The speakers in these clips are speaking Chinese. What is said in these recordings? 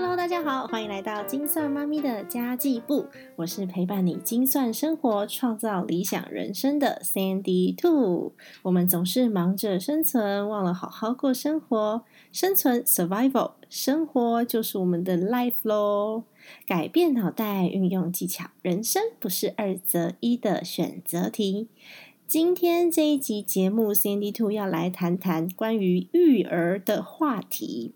Hello，大家好，欢迎来到精算妈咪的家计部。我是陪伴你精算生活、创造理想人生的 Sandy Two。我们总是忙着生存，忘了好好过生活。生存 （Survival），生活就是我们的 Life 咯。改变脑袋，运用技巧，人生不是二择一的选择题。今天这一集节目，Sandy Two 要来谈谈关于育儿的话题。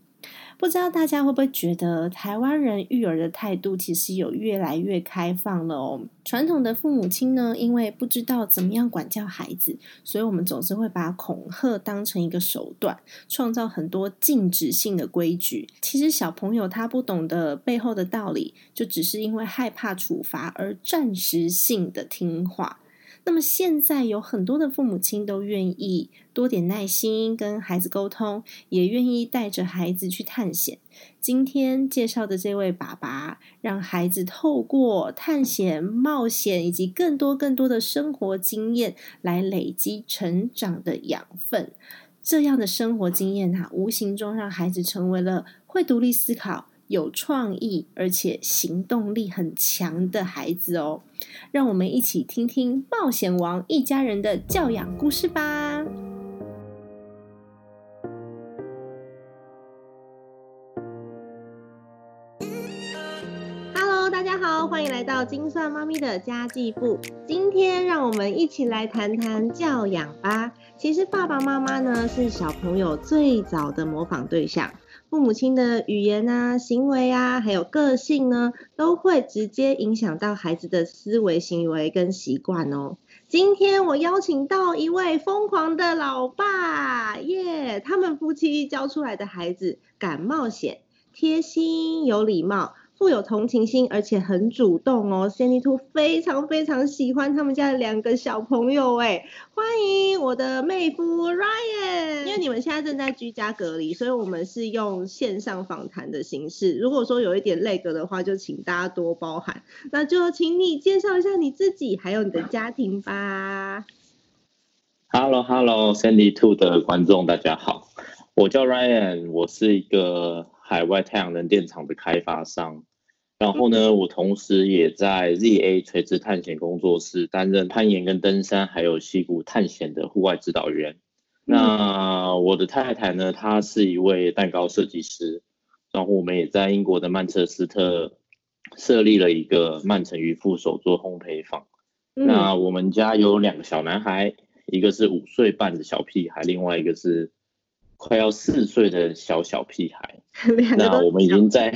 不知道大家会不会觉得台湾人育儿的态度其实有越来越开放了哦？传统的父母亲呢，因为不知道怎么样管教孩子，所以我们总是会把恐吓当成一个手段，创造很多禁止性的规矩。其实小朋友他不懂得背后的道理，就只是因为害怕处罚而暂时性的听话。那么现在有很多的父母亲都愿意多点耐心跟孩子沟通，也愿意带着孩子去探险。今天介绍的这位爸爸，让孩子透过探险、冒险以及更多更多的生活经验，来累积成长的养分。这样的生活经验哈，无形中让孩子成为了会独立思考。有创意而且行动力很强的孩子哦，让我们一起听听冒险王一家人的教养故事吧。Hello，大家好，欢迎来到精算妈咪的家计部。今天让我们一起来谈谈教养吧。其实爸爸妈妈呢，是小朋友最早的模仿对象。父母亲的语言啊、行为啊，还有个性呢，都会直接影响到孩子的思维、行为跟习惯哦。今天我邀请到一位疯狂的老爸耶，他们夫妻教出来的孩子敢冒险、贴心、有礼貌。富有同情心，而且很主动哦。Sandy Two 非常非常喜欢他们家的两个小朋友哎，欢迎我的妹夫 Ryan。因为你们现在正在居家隔离，所以我们是用线上访谈的形式。如果说有一点累格的话，就请大家多包涵。那就请你介绍一下你自己，还有你的家庭吧。Hello Hello Sandy Two 的观众大家好，我叫 Ryan，我是一个海外太阳能电厂的开发商。然后呢，我同时也在 ZA 垂直探险工作室担任攀岩跟登山，还有溪谷探险的户外指导员。那我的太太呢，她是一位蛋糕设计师。然后我们也在英国的曼彻斯特设立了一个曼城渔夫手做烘焙坊。那我们家有两个小男孩，一个是五岁半的小屁孩，另外一个是快要四岁的小小屁孩。那我们已经在。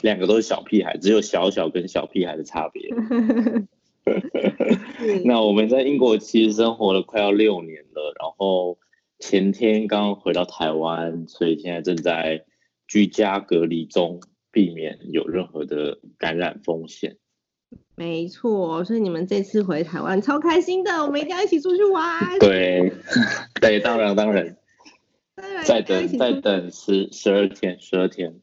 两个都是小屁孩，只有小小跟小屁孩的差别。那我们在英国其实生活了快要六年了，然后前天刚回到台湾，所以现在正在居家隔离中，避免有任何的感染风险。没错，所以你们这次回台湾超开心的，我们一定要一起出去玩。对，对，当然当然，再等再等十十二天，十二天。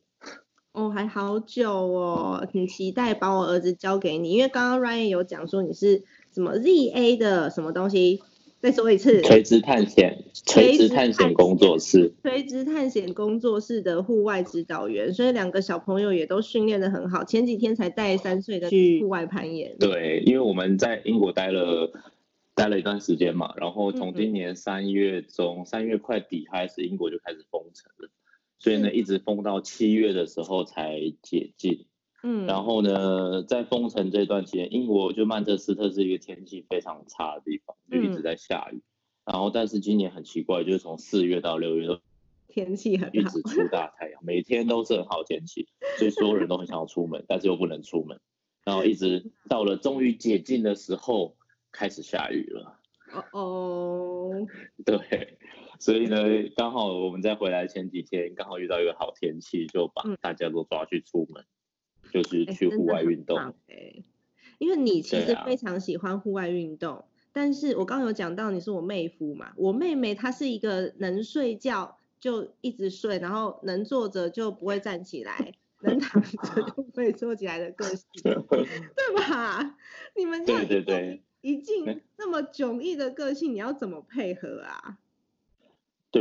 哦，还好久哦，很期待把我儿子交给你，因为刚刚 Ryan 有讲说你是什么 ZA 的什么东西，再说一次，垂直探险，垂直探险工作室，垂直探险工作室的户外指导员，所以两个小朋友也都训练的很好，前几天才带三岁的去户外攀岩。对，因为我们在英国待了待了一段时间嘛，然后从今年三月中三月快底开始，英国就开始封城了。所以呢，一直封到七月的时候才解禁。嗯，然后呢，在封城这段期间，英国就曼彻斯特是一个天气非常差的地方，就一直在下雨。然后，但是今年很奇怪，就是从四月到六月都天气很一直出大太阳，每天都是很好天气，所以所有人都很想要出门，但是又不能出门。然后一直到了终于解禁的时候，开始下雨了。哦哦，对。所以呢，刚好我们在回来前几天，刚好遇到一个好天气，就把大家都抓去出门，就是去户外运动。哎，因为你其实非常喜欢户外运动，但是我刚刚有讲到你是我妹夫嘛，我妹妹她是一个能睡觉就一直睡，然后能坐着就不会站起来，能躺着 就不会坐起来的个性，对吧？你们对对对，一进那么迥异的个性，你要怎么配合啊？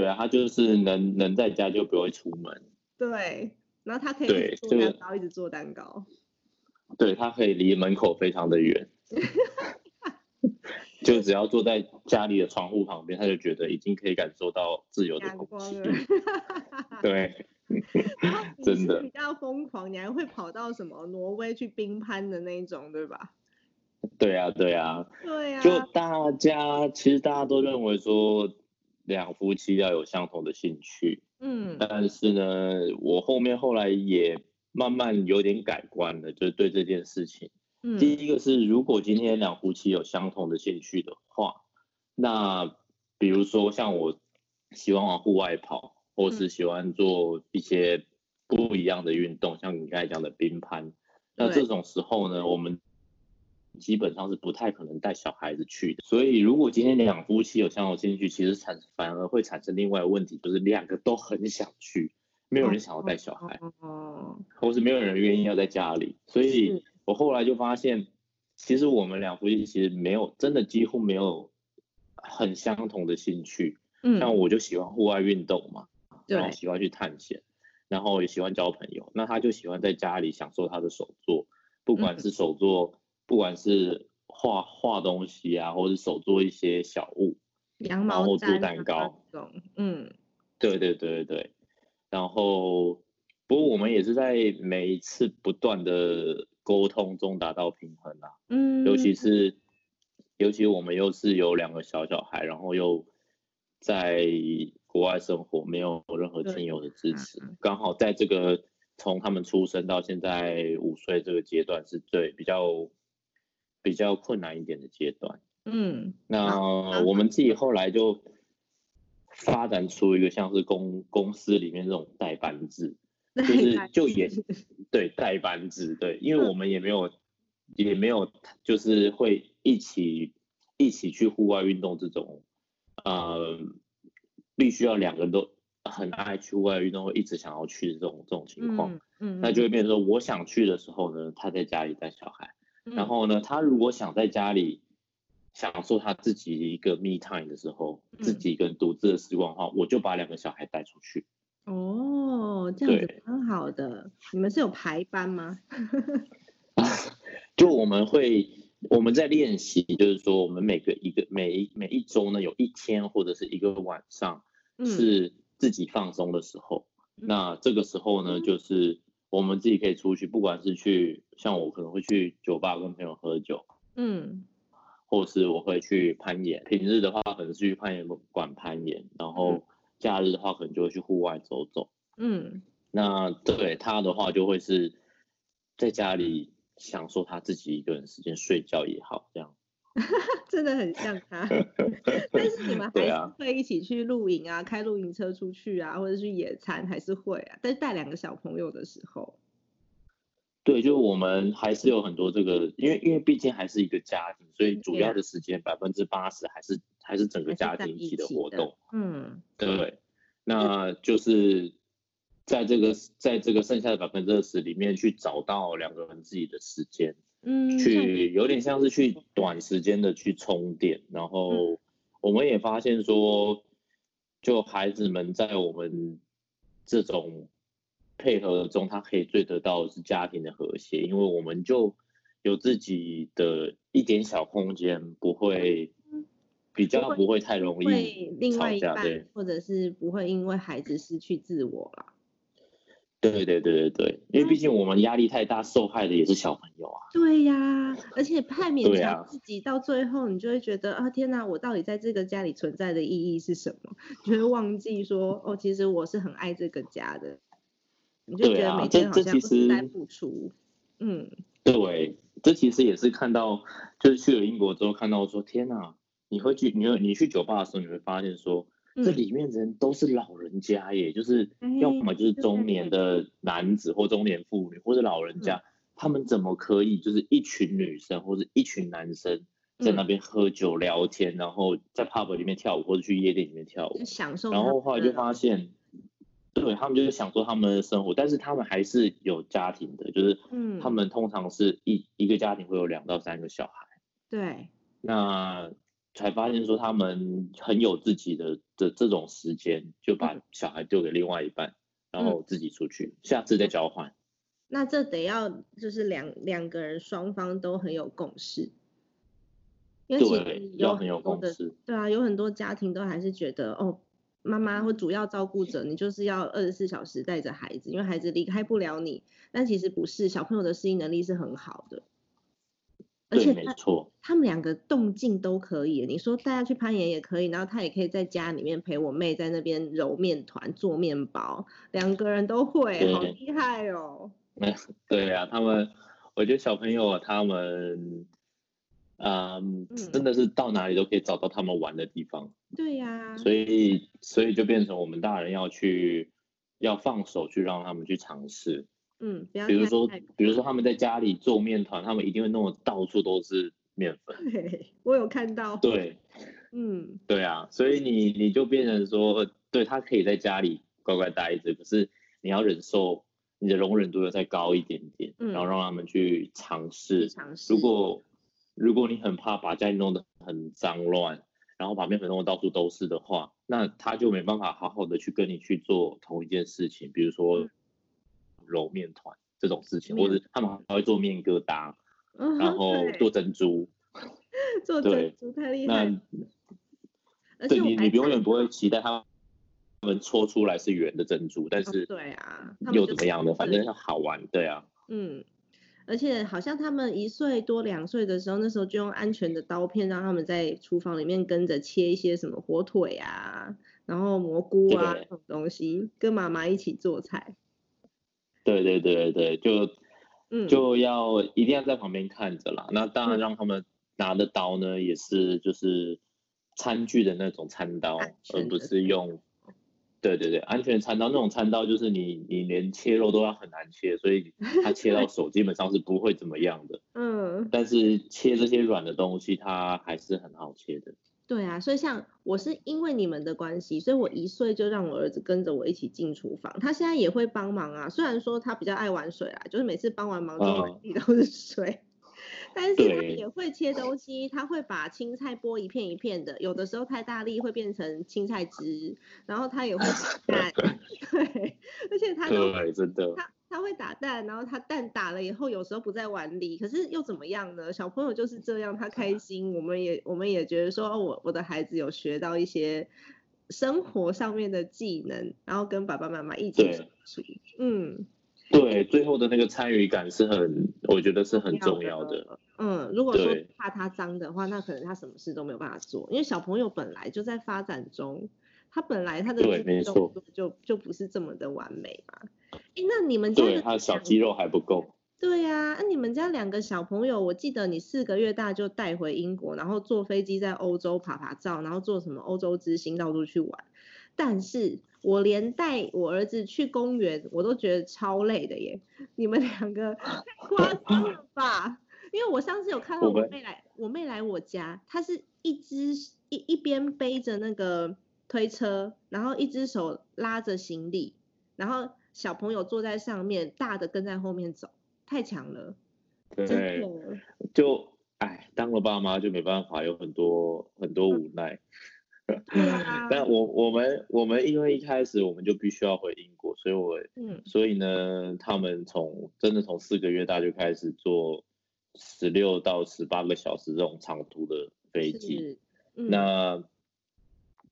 对啊，他就是能能在家就不会出门。对，然后他可以对这个做蛋糕，一直做蛋糕。对他可以离门口非常的远，就只要坐在家里的窗户旁边，他就觉得已经可以感受到自由的空气了。。对，真的比较疯狂，你还会跑到什么挪威去冰攀的那一种，对吧？对啊，对啊，对啊，就大家其实大家都认为说两夫妻要有相同的兴趣，嗯。但是呢，我后面后来也慢慢有点改观了，就是对这件事情。嗯。第嗯一个是，如果今天两夫妻有相同的兴趣的话，那比如说像我喜欢往户外跑，或是喜欢做一些不一样的运动，像你刚才讲的冰攀，那对。这种时候呢，我们基本上是不太可能带小孩子去的。所以，如果今天两夫妻有相同兴趣，其实产反而会产生另外一个问题，就是两个都很想去，没有人想要带小孩。哦，或是没有人愿意要在家里，所以我后来就发现，其实我们两夫妻其实没有真的几乎没有很相同的兴趣。嗯，像我就喜欢户外运动嘛，然后对，喜欢去探险，然后也喜欢交朋友。那他就喜欢在家里享受他的手作，不管嗯是手作，不管是画画东西啊，或者手做一些小物，羊然后做蛋糕嗯。对对对对。对，然后不过我们也是在每一次不断的沟通中达到平衡啊，嗯，尤其是尤其我们又是有两个小小孩，然后又在国外生活，没有任何亲友的支持嗯，刚好在这个从他们出生到现在五岁这个阶段是最比较比较困难一点的阶段。嗯那我们自己后来就发展出一个像是公公司里面这种代班制，就就是就也对代班制，对，因为我们也没有也没有就是会一起一起去户外运动这种，呃，必须要两个人都很爱去户外运动，会一直想要去的这种这种情况，嗯嗯，那就会变成说我想去的时候呢，他在家里带小孩。然后呢，他如果想在家里享受他自己一个 me time 的时候，嗯自己一个人独自的时光的话，我就把两个小孩带出去。哦，这样子对蛮好的。你们是有排班吗？就我们会我们在练习，就是说我们每个一个每一每一周呢，有一天或者是一个晚上嗯是自己放松的时候。嗯那这个时候呢，就是我们自己可以出去，不管是去像我可能会去酒吧跟朋友喝酒，嗯或是我会去攀岩。平日的话，可能是去攀岩馆攀岩，然嗯后假日的话，可能就会去户外走走。嗯那对他的话，就会是在家里享受他自己一个人时间，睡觉也好，这样。真的很像他。但是你们还是会一起去露营啊，开露营车出去啊，或者去野餐，还是会啊。但是带两个小朋友的时候，对，就我们还是有很多这个，因为因为毕竟还是一个家庭，所以主要的时间百分之八十还是还是整个家庭一起的起的活动。嗯对，那就是在这个在这个剩下的百分之二十里面去找到两个人自己的时间，嗯，去有点像是去短时间的去充电，然后我们也发现说，就孩子们在我们这种配合中，他可以最得到的是家庭的和谐，因为我们就有自己的一点小空间，不会比较不会太容会易另外一吵架，对半，或者是不会因为孩子失去自我啦。对对对对对，因为毕竟我们压力太大，受害的也是小朋友啊。对呀，而且太勉强自己，到最后你就会觉得啊，天哪，我到底在这个家里存在的意义是什么？你就会忘记说，哦，其实我是很爱这个家的。你就觉得每天好像不是在付出，嗯，对，这其实也是看到，就是去了英国之后看到说，天哪，你会去，你会你去酒吧的时候，你会发现说，这嗯里面的人都是老人家耶，就是哎要么就是中年的男子或中年妇女，或者老人嗯家，他们怎么可以就是一群女生或者一群男生在那嗯。边喝酒聊天，然后在 pub 里面跳舞或者去夜店里面跳舞，享？受然后后来就发现，对他们就是享受他们的生活，但是他们还是有家庭的，就是嗯。他们通常是一一个家庭会有两到三个小孩，对，那才发现说他们很有自己的的这种时间，就把嗯。小孩丢给另外一半，然后自己出去，下次再交换。那这得要就是两两个人双方都很有共识，因为其实有很有共识，对啊，有很多家庭都还是觉得哦，妈妈或主要照顾者，你就是要二十四小时带着孩子，因为孩子离开不了你。但其实不是，小朋友的适应能力是很好的，而且没错，他们两个动静都可以。你说带他去攀岩也可以，然后他也可以在家里面陪我妹在那边揉面团、做面包，两个人都会，好厉害哦。对呀，他们，我觉得小朋友他们，嗯，真的是到哪里都可以找到他们玩的地方。对呀，所以所以就变成我们大人要去，要放手去让他们去尝试。嗯，比如说，比如说他们在家里做面团，他们一定会弄得到处都是面粉。对，我有看到。对，嗯，对啊，所以你你就变成说，对他可以在家里乖乖待着，可是你要忍受。你的容忍度要再高一点点，然后让他们去尝试。尝试。如果如果你很怕把家里弄得很脏乱，然后把面粉弄得到处都是的话，那他就没办法好好的去跟你去做同一件事情，比如说揉面团这种事情，或者他们还会做面疙瘩，然后做珍珠。做珍珠太厉害。那对你，你永远不会期待他。他们搓出来是圆的珍珠，但是对啊，又怎么样呢？反正好玩，对啊。嗯，而且好像他们一岁多两岁的时候，那时候就用安全的刀片，让他们在厨房里面跟着切一些什么火腿啊，然后蘑菇啊这种东西，跟妈妈一起做菜。对对对对就嗯就要一定要在旁边看着啦。那当然让他们拿的刀呢，也是就是餐具的那种餐刀，而不是用。对对对，安全餐刀那种餐刀就是你你连切肉都要很难切，所以 它切到手基本上是不会怎么样的。嗯，但是切这些软的东西，它还是很好切的。对啊，所以像我是因为你们的关系，所以我一岁就让我儿子跟着我一起进厨房，他现在也会帮忙啊。虽然说他比较爱玩水啊，就是每次帮完忙之后满地都是水。但是他也会切东西，他会把青菜剥一片一片的，有的时候太大力会变成青菜汁，然后他也会打 蛋，对，而且他都真的，他他会打蛋，然后他蛋打了以后，有时候不在碗里，可是又怎么样呢？小朋友就是这样，他开心，我们也我们也觉得说，我我的孩子有学到一些生活上面的技能，然后跟爸爸妈妈一起相处，嗯。对，最后的那个参与感是很，我觉得是很重要的。嗯，如果说怕他脏的话，那可能他什么事都没有办法做，因为小朋友本来就在发展中，他本来他的没错，就就不是这么的完美嘛。哎，那你们家对他小肌肉还不够。对呀，那你们家两个小朋友，我记得你四个月大就带回英国，然后坐飞机在欧洲爬爬照，然后坐什么欧洲之星到处去玩，但是。我连带我儿子去公园，我都觉得超累的耶。你们两个太 夸张了吧？因为我上次有看到我妹来，我妹来我家，她是一只一一边背着那个推车，然后一只手拉着行李，然后小朋友坐在上面，大的跟在后面走，太强了。对，就哎，当了爸妈就没办法，有很多很多无奈。但我我们我们因为一开始我们就必须要回英国，所以我嗯，所以呢，他们从真的从四个月大就开始坐十六到十八个小时这种长途的飞机。那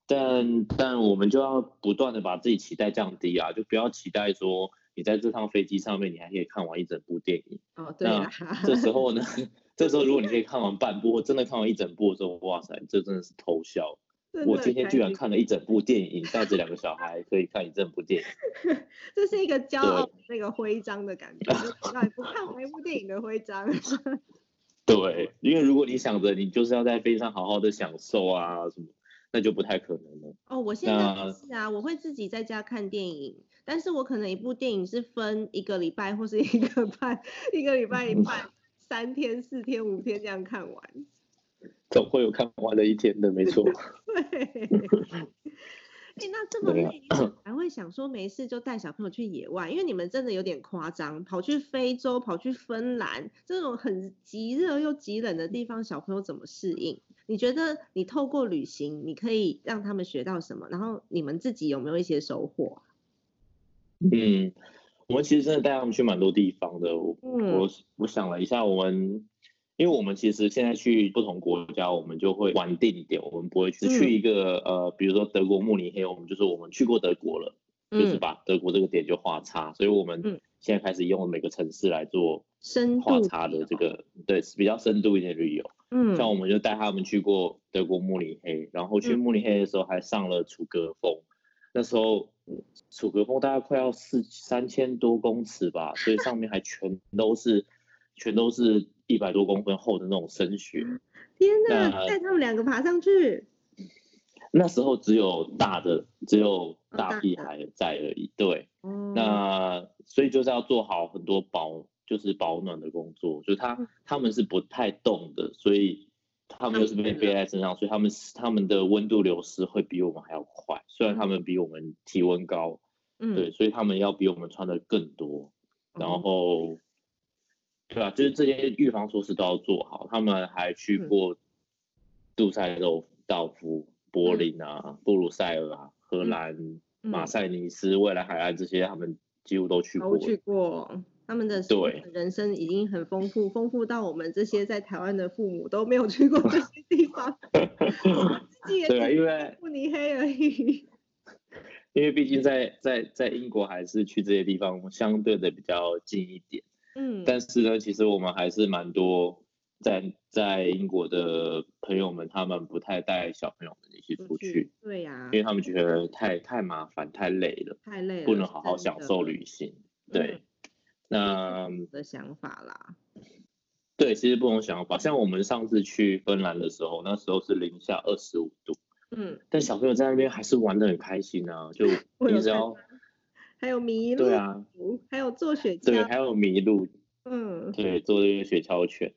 但但我们就要不断的把自己期待降低啊，就不要期待说你在这趟飞机上面你还可以看完一整部电影。哦，对啊。这时候呢，这时候如果你可以看完半部，或真的看完一整部的时候，哇塞，这真的是偷笑。我今天居然看了一整部电影，带着两个小孩可以看一整部电影，这是一个骄傲那个徽章的感觉，让你不看完一部电影的徽章。对，因为如果你想着你就是要在飞机上好好的享受啊什么，那就不太可能了。哦，我现在是啊，我会自己在家看电影，但是我可能一部电影是分一个礼拜或是一个半，一个礼拜一半，三天、四天、五天这样看完。总会有看完的一天的，没错。对。哎，那这么累，还会想说没事就带小朋友去野外？因为你们真的有点夸张，跑去非洲、跑去芬兰这种很极热又极冷的地方，小朋友怎么适应？你觉得你透过旅行，你可以让他们学到什么？然后你们自己有没有一些收获？嗯，我们其实真的带他们去蛮多地方的。我嗯我我想了一下，我们因为我们其实现在去不同国家，我们就会玩定点，我们不会去嗯。去一个呃，比如说德国慕尼黑，我们就是我们去过德国了，就是嗯，把德国这个点就画叉，所以我嗯。们现在开始用每个城市来做深度画叉的这个，对，比较深度一点旅游。嗯，像我们就带他们去过德国慕尼黑，然后去嗯。慕尼黑的时候还上了楚格峰，那时候楚格峰大概快要四三千多公尺吧，所以上面还全都是全都是一百多公分厚的那种深雪。天哪，带他们两个爬上去，那时候只有大的，只有大大屁孩在而已。对，哦，那所以就是要做好很多保，就是保暖的工作，就是他嗯他们是不太动的，所以他们又是被背在身上，所以他们他们的温度流失会比我们还要快。虽然他们比我们体温高，嗯，对，所以他们要比我们穿的更多，然哦后，对啊，就是这些预防措施都要做好。他们还去嗯过杜塞道道夫、柏林啊、布鲁塞尔啊、荷嗯兰、马嗯赛尼斯、未来海岸这些，他们几乎都去过了。都去过，他们的对人生已经很丰富，丰富到我们这些在台湾的父母都没有去过这些地方，对啊，因为慕尼黑而已。因为毕竟在在在英国还是去这些地方相对的比较近一点，嗯，但是呢，其实我们还是蛮多在在英国的朋友们，他们不太带小朋友们一起出去，，对呀、因为他们觉得太太麻烦、太累了，太累了，不能好好享受旅行。对，那我的想法啦。对，其实不同想法。像我们上次去芬兰的时候，那时候是零下二十五度，嗯，但小朋友在那边还是玩的很开心啊，就 你只要还有麋鹿，对啊，还有坐雪橇对，橇，还有麋鹿，嗯，对，做这个雪橇犬，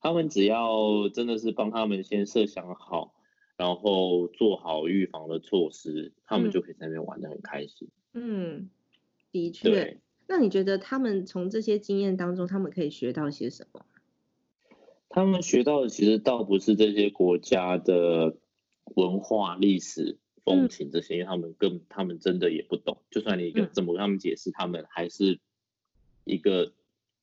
他们只要真的是帮他们先设想好，然后做好预防的措施，他们嗯就可以在那边玩的很开心。嗯，的确。那你觉得他们从这些经验当中，他们可以学到些什么？他们学到的其实倒不是这些国家的文化、历史、风情这些，因为他们更他们真的也不懂。就算你跟嗯怎么跟他们解释，他们还是一个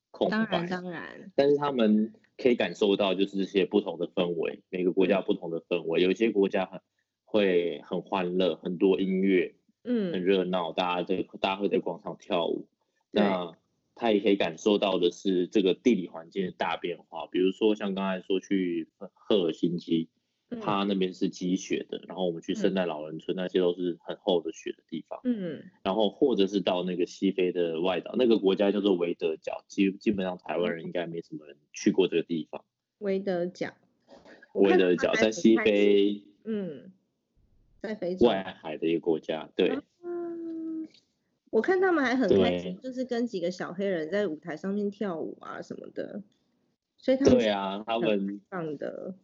空当然，白。当然，但是他们可以感受到，就是这些不同的氛围，每个国家不同的氛围。有一些国家很会很欢乐，很多音乐，嗯很嗯热闹，大家在大家会在广场跳舞。那他也可以感受到的是这个地理环境的大变化，比如说像刚才说去赫尔辛基，嗯它那边是积雪的，然后我们去圣诞老人村，那些都是很厚的雪的地方。嗯然后或者是到那个西非的外岛，那个国家叫做维德角，基基本上台湾人应该没什么人去过这个地方。维德角，我维德角在西非嗯，在非洲。外海的一个国家，对，嗯，我看他们还很开心，就是跟几个小黑人在舞台上面跳舞啊什么的，所以他们对啊，他们放的，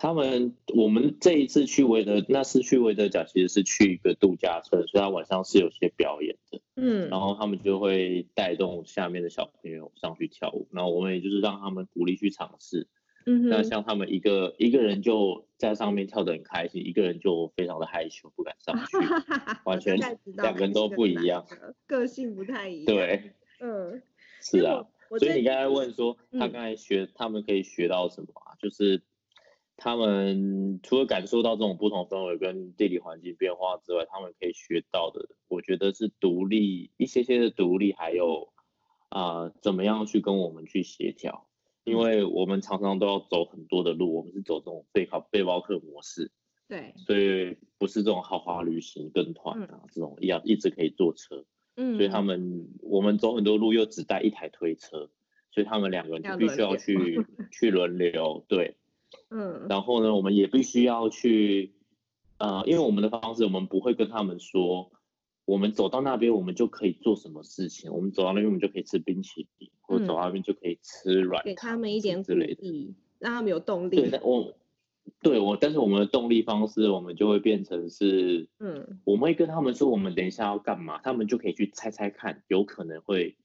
他们我们这一次去维德，那次去维德角其实是去一个度假村，所以他晚上是有些表演的，嗯然后他们就会带动下面的小朋友上去跳舞，然后我们也就是让他们鼓励去尝试。嗯，那像他们一个一个人就在上面跳得很开心，一个人就非常的害羞，不敢上去。我完全两个人都不一样个，性不太一样。，对，嗯，是啊所以你刚才问说，他嗯刚才学，他们可以学到什么啊？就是他们除了感受到这种不同氛围跟地理环境变化之外，他们可以学到的，我觉得是独立一些些的独立，还有啊、怎么样去跟我们去协调。因为我们常常都要走很多的路，我们是走这种背靠背包客模式，对，所以不是这种豪华旅行跟团啊，这种一样一直可以坐车。嗯，所以他们我们走很多路又只带一台推车，所以他们两个人就必须要去 去轮流，对。嗯然后呢，我们也必须要去，呃，因为我们的方式，我们不会跟他们说，我们走到那边我们就可以做什么事情，我们走到那边我们就可以吃冰淇淋，或者走到那边就可以吃软给他们一点鼓之类的。励，让他们有动对，力。但我对我，但是我们的动力方式，我们就会变成是，嗯我们会跟他们说我们等一下要干嘛，他们就可以去猜猜看，有可能会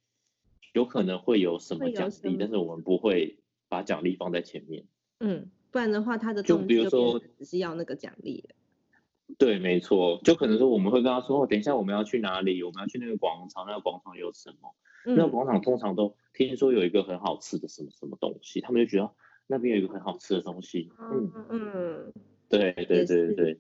有可能会有什么奖励，但是我们不会把奖励放在前面。嗯，不然的话，他的就比如说只是要那个奖励了。对，没错，就可能说我们会跟他说，哦，等一下我们要去哪里？我们要去那个广场，那个广场有什么？那个广场通常都听说有一个很好吃的什么什么东西，他们就觉得那边有一个很好吃的东西。嗯嗯，对对对对。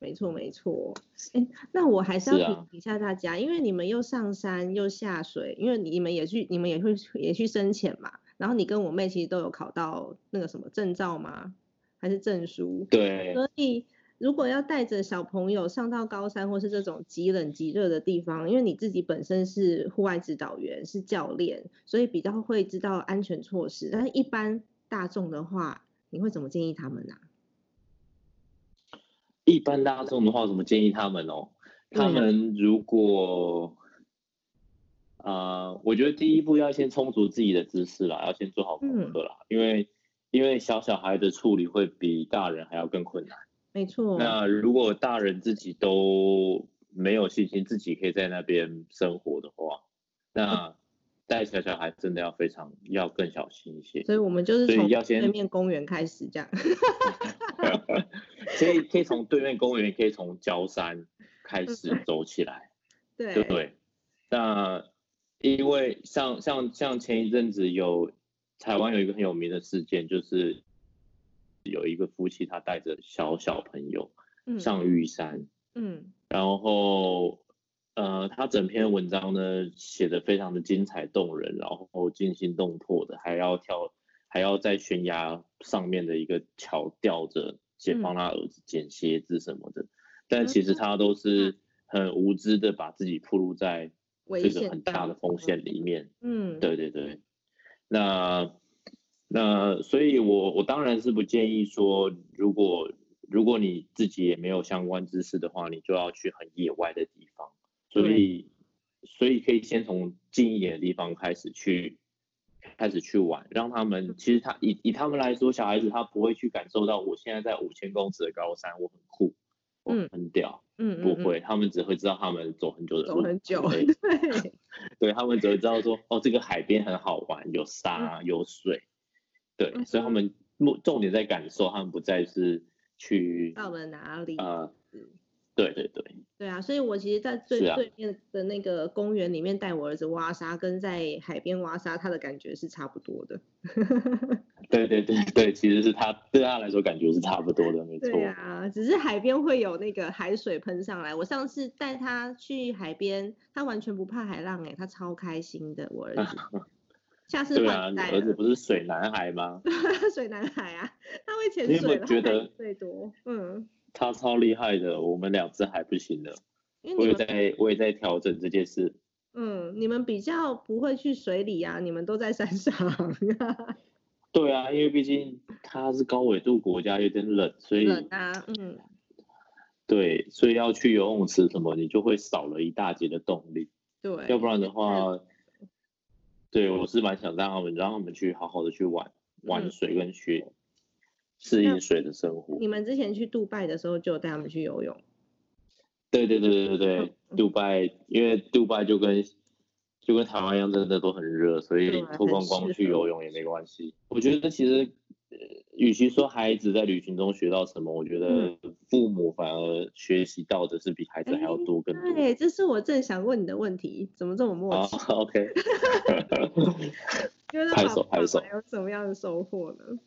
没错，没错。哎，那我还是要提醒一下大家，因为你们又上山又下水，因为你们也去，你们也会也去深潜嘛。然后你跟我妹其实都有考到那个什么证照吗？还是证书？对。所以如果要带着小朋友上到高山或是这种极冷极热的地方，因为你自己本身是户外指导员，是教练，所以比较会知道安全措施。但是一般大众的话，你会怎么建议他们呢？一般大众的话，怎么建议他们哦？他们如果，啊，我觉得第一步要先充足自己的知识啦，要先做好功课啦，因为因为小小孩的处理会比大人还要更困难。没错。那如果大人自己都没有信心，自己可以在那边生活的话，那带小小孩真的要非常要更小心一些。所以我们就是从对面公园开始这样。所以可以从对面公园，可以从焦山开始 走起来，对对对？那因为像像像前一阵子有台湾有一个很有名的事件，就是有一个夫妻他带着小小朋友上玉山，嗯，然后呃他整篇文章呢写的非常的精彩动人，然后惊心动魄的，还要跳还要在悬崖上面的一个桥吊着。先帮他儿子捡鞋子什么的，但其实他都是很无知的，把自己暴露在这个很大的风险里面。嗯，对对对。那那所以，我我当然是不建议说，如果如果你自己也没有相关知识的话，你就要去很野外的地方。所以所以可以先从近一点的地方开始去。开始去玩，让他们其实他以以他们来说，小孩子他不会去感受到我现在在五千公尺的高山，我很酷，我很屌，嗯，不会，他们只会知道他们走很久的路，走很久，对，对。他们只会知道说，哦，这个海边很好玩，有沙有水，对，所以他们重重点在感受，他们不再是去到了哪里啊。对对对，对啊，所以我其实，在最对面的那个公园里面带我儿子挖沙，跟在海边挖沙，他的感觉是差不多的。对对对对，其实是他对他来说感觉是差不多的，没错。对啊，只是海边会有那个海水喷上来。我上次带他去海边，他完全不怕海浪，哎，他超开心的，我儿子。下次换带。儿子不是水男孩吗？水男孩啊，他会潜水，觉得最多，嗯。他超厉害的，我们两只还不行的。我也在，我也在调整这件事。嗯，你们比较不会去水里啊，你们都在山上。对啊，因为毕竟它是高纬度国家，有点冷，所以冷啊，嗯。对，所以要去游泳池什么，你就会少了一大截的动力。对，要不然的话，对我是蛮想让他们，让他们去好好的去玩玩水跟学。适应水的生活。你们之前去杜拜的时候，就带他们去游泳。对对对对对对，杜拜，因为杜拜就跟就跟台湾一样，真的都很热，所以脱光光去游泳也没关系。我觉得其实，与其说孩子在旅行中学到什么，我觉得父母反而学习到的是比孩子还要多更多。对，这是我正想问你的问题，怎么这么默契？OK。拍手拍手，有什么样的收获呢？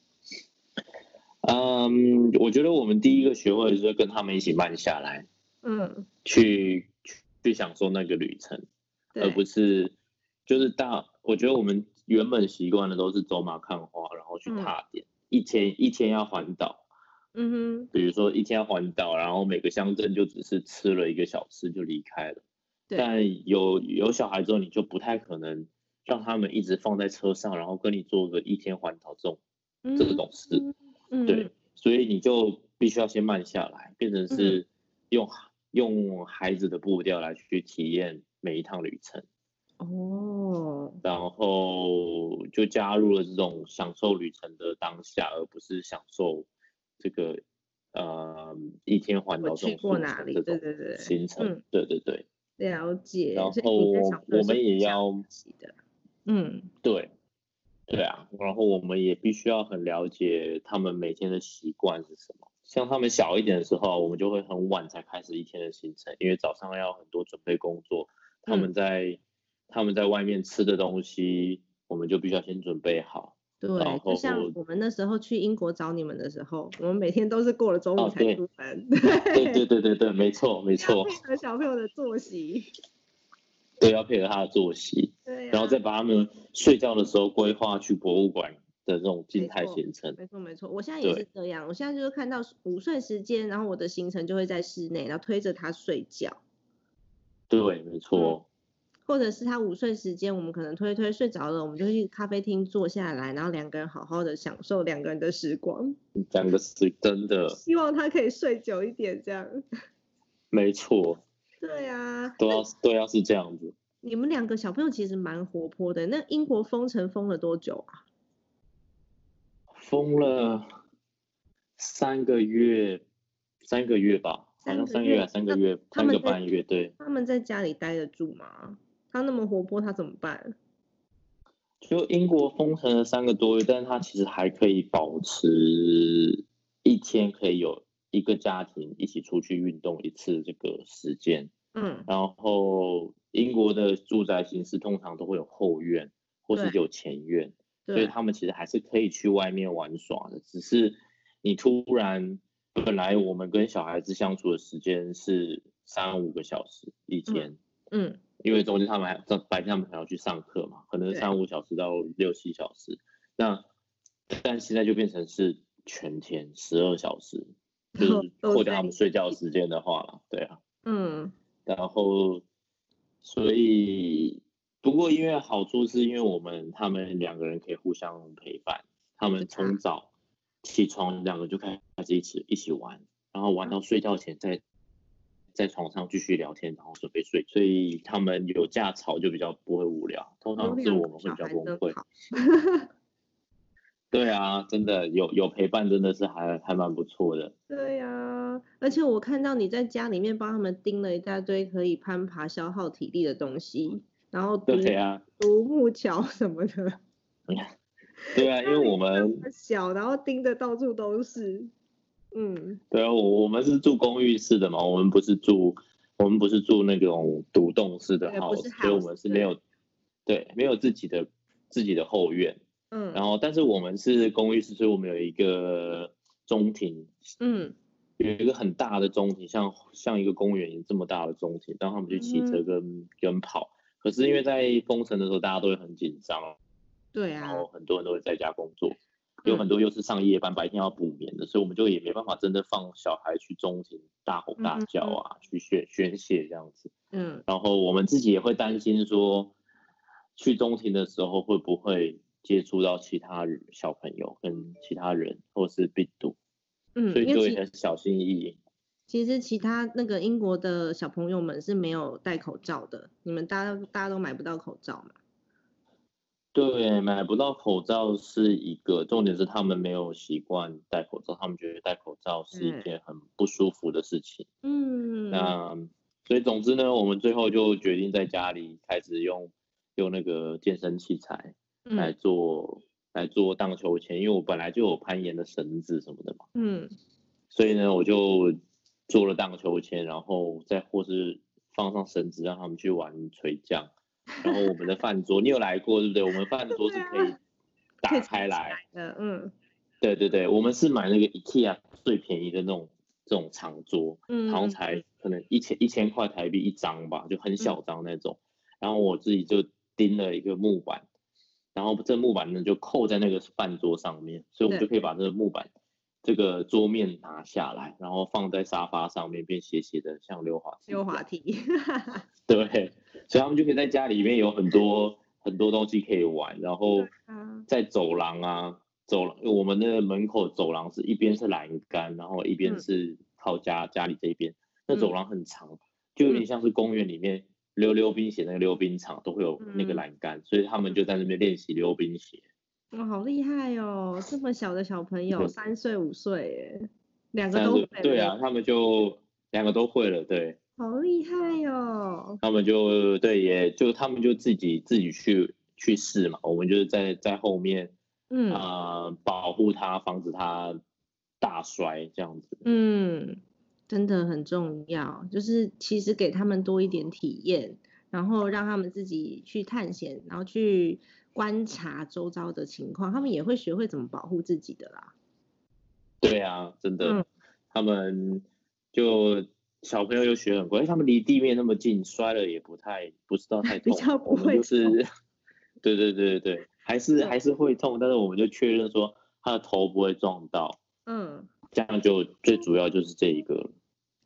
嗯，我觉得我们第一个学会就是跟他们一起慢下来，嗯，去去享受那个旅程，而不是就是大。我觉得我们原本习惯的都是走马看花，然后去踏点，一天一天要环岛，嗯哼，比如说一天要环岛，然后每个乡镇就只是吃了一个小吃就离开了。但有有小孩之后，你就不太可能让他们一直放在车上，然后跟你做个一天环岛这种这种事。对，所以你就必须要先慢下来，变成是用用孩子的步调来去体验每一趟旅程。哦，然后就加入了这种享受旅程的当下，而不是享受这个呃一天环岛这种对对对行程。对对对，了解。然后我们也要，嗯，对。对啊，然后我们也必须要很了解他们每天的习惯是什么。像他们小一点的时候，我们就会很晚才开始一天的行程，因为早上要很多准备工作。他们在他们在外面吃的东西，我们就必须要先准备好。对，就像我们那时候去英国找你们的时候，我们每天都是过了中午才出门。对对对对对，没错 没错。配合小朋友的作息。对，要配合他的作息。对。然后再把他们睡觉的时候规划去博物馆的这种静态行程。没错没错，我现在也是这样。我现在就是看到午睡时间，然后我的行程就会在室内，然后推着他睡觉。对，没错。或者是他午睡时间，我们可能推推睡着了，我们就去咖啡厅坐下来，然后两个人好好的享受两个人的时光。两个是真的。希望他可以睡久一点，这样。没错。对啊。都要都要是这样子。你们两个小朋友其实蛮活泼的。那英国封城封了多久啊？封了三个月，三个月吧，好像三个月，三个月，三个半月，对。他们在家里待得住吗？他那么活泼，他怎么办？就英国封城了三个多月，但是他其实还可以保持一天可以有一个家庭一起出去运动一次这个时间。嗯，然后英国的住宅形式通常都会有后院或是有前院，所以他们其实还是可以去外面玩耍的。只是你突然本来我们跟小孩子相处的时间是三五个小时一天，嗯。因为中间他们还白天他们还要去上课嘛，可能三五小时到六七小时。那但现在就变成是全天十二小时，就 是扣掉他们睡觉时间的话了，对啊。嗯。然后，所以不过因为好处是因为我们他们两个人可以互相陪伴，他们从早起床两个就开始一起一起玩，然后玩到睡觉前再。在床上继续聊天，然后准备睡，所以他们有架吵就比较不会无聊。通常是我们会比较崩溃。对啊，真的有有陪伴，真的是还还蛮不错的。对呀，而且我看到你在家里面帮他们钉了一大堆可以攀爬、消耗体力的东西，然后对啊，独木桥什么的。对啊，因为我们小，然后钉的到处都是。嗯，对啊，我我们是住公寓式的嘛，我们不是住，我们不是住那种独栋式的 house，所以我们是没有，对，没有自己的自己的后院。嗯，然后但是我们是公寓式，所以我们有一个中庭，嗯，有一个很大的中庭，像像一个公园这么大的中庭，让他们去骑车跟跟跑。可是因为在封城的时候，大家都会很紧张，对啊，然后很多人都会在家工作。有很多又是上夜班，白天要补眠的，所以我们就也没办法真的放小孩去中庭大吼大叫啊，去宣宣泄这样子。嗯，然后我们自己也会担心说，去中庭的时候会不会接触到其他小朋友跟其他人，或是病毒。嗯，所以就会很小心翼翼。其实其他那个英国的小朋友们是没有戴口罩的，你们大家大家都买不到口罩嘛？对，买不到口罩是一个重点，是他们没有习惯戴口罩，他们觉得戴口罩是一件很不舒服的事情。嗯，那所以总之呢，我们最后就决定在家里开始用用那个健身器材来做来做荡秋千，因为我本来就有攀岩的绳子什么的嘛。嗯，所以呢，我就做了荡秋千，然后再或是放上绳子让他们去玩垂降。然后我们的饭桌，你有来过对不对？我们饭桌是可以 打开来的，嗯，对对对，我们是买那个 IKEA 最便宜的那种这种长桌，嗯，好像才可能一千一千块台币一张吧，就很小张那种。然后我自己就钉了一个木板，然后这木板呢就扣在那个饭桌上面，所以我们就可以把这个木板这个桌面拿下来，然后放在沙发上面，变斜斜的像溜滑梯。溜滑梯，对。所以他们就可以在家里面有很多很多东西可以玩，然后在走廊啊，走廊我们的门口走廊是一边是栏杆，然后一边是靠家家里这边，那走廊很长，就有点像是公园里面溜溜冰鞋那个溜冰场都会有那个栏杆，所以他们就在那边练习溜冰鞋。哇，好厉害哦！这么小的小朋友，三岁五岁，哎，两个都会。对啊，他们就两个都会了，对。好厉害哟！他们就对，也就他们就自己自己去去试嘛。我们就是在在后面，嗯啊，保护他，防止他大摔这样子。嗯，真的很重要，就是其实给他们多一点体验，然后让他们自己去探险，然后去观察周遭的情况，他们也会学会怎么保护自己的啦。对啊，真的，嗯他们就小朋友又学很乖，因为他们离地面那么近，摔了也不太不知道太 比。较不会就是痛，对对对对对，还是还是会痛，但是我们就确认说他的头不会撞到，嗯。这样就最主要就是这一个了。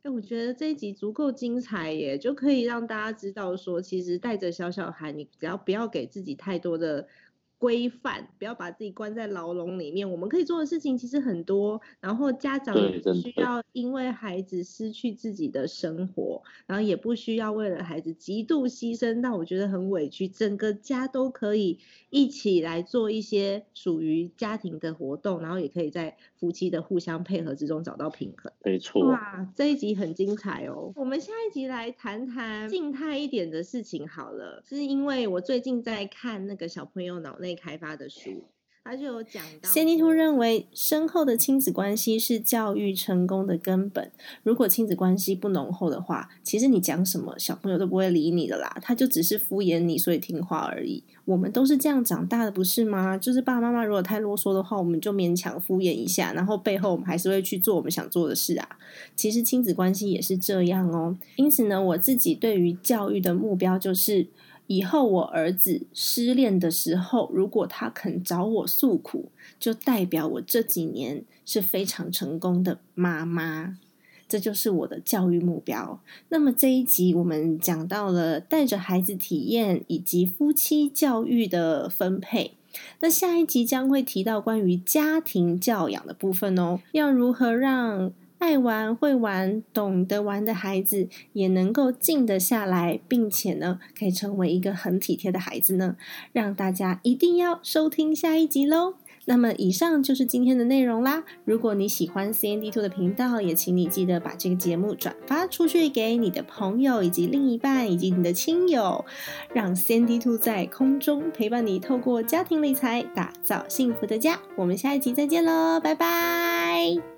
哎，我觉得这一集足够精彩耶，就可以让大家知道说，其实带着小小孩，你只要不要给自己太多的规范，不要把自己关在牢笼里面。我们可以做的事情其实很多，然后家长也不需要因为孩子失去自己的生活，然后也不需要为了孩子极度牺牲但我觉得很委屈，整个家都可以一起来做一些属于家庭的活动，然后也可以在夫妻的互相配合之中找到平衡。没错，哇，这一集很精彩哦！我们下一集来谈谈静态一点的事情好了，是因为我最近在看那个小朋友脑内开发的书，他就有讲到仙尼兔认为，深厚的亲子关系是教育成功的根本。如果亲子关系不浓厚的话，其实你讲什么，小朋友都不会理你的啦，他就只是敷衍你，所以听话而已。我们都是这样长大的，不是吗？就是爸爸妈妈如果太啰嗦的话，我们就勉强敷衍一下，然后背后我们还是会去做我们想做的事啊。其实亲子关系也是这样哦。因此呢，我自己对于教育的目标就是。以后我儿子失恋的时候，如果他肯找我诉苦，就代表我这几年是非常成功的妈妈。这就是我的教育目标。那么这一集我们讲到了带着孩子体验以及夫妻教育的分配。那下一集将会提到关于家庭教养的部分哦，要如何让爱玩、会玩、懂得玩的孩子也能够静得下来，并且呢，可以成为一个很体贴的孩子呢？让大家一定要收听下一集喽！那么以上就是今天的内容啦。如果你喜欢 CND Two 的频道，也请你记得把这个节目转发出去给你的朋友、以及另一半以及你的亲友，让 CND Two 在空中陪伴你，透过家庭理财打造幸福的家。我们下一集再见喽，拜拜。